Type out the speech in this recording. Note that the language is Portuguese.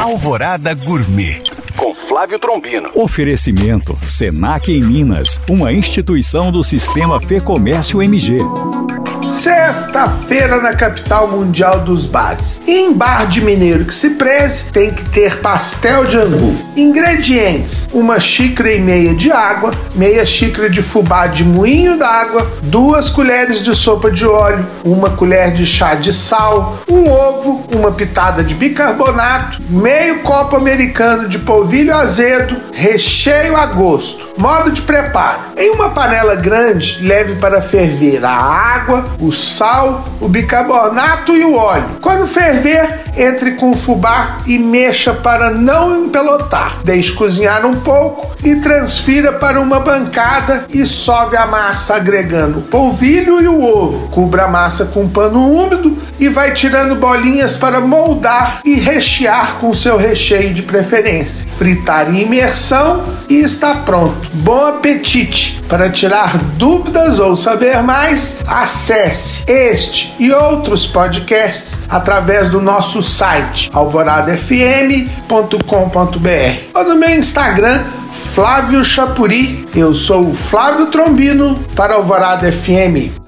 Alvorada Gourmet com Flávio Trombino. Oferecimento Senac em Minas, uma instituição do Sistema Fê Comércio MG. Sexta-feira na capital mundial dos bares. Em bar de mineiro que se preze, tem que ter pastel de angu. Ingredientes: uma xícara e meia de água, meia xícara de fubá de moinho d'água, duas colheres de sopa de óleo, uma colher de chá de sal, um ovo, uma pitada de bicarbonato, meio copo americano de polvilho azedo, recheio a gosto. Modo de preparo: em uma panela grande, leve para ferver a água, o sal, o bicarbonato e o óleo. Quando ferver, entre com o fubá e mexa para não empelotar. Deixe cozinhar um pouco e transfira para uma bancada e sove a massa agregando o polvilho e o ovo. Cubra a massa com um pano úmido e vai tirando bolinhas para moldar e rechear com seu recheio de preferência. Fritar em imersão e está pronto. Bom apetite! Para tirar dúvidas ou saber mais, acesse este e outros podcasts através do nosso site alvoradafm.com.br ou no meu Instagram Flávio Chapuri. Eu sou o Flávio Trombino para Alvorada FM.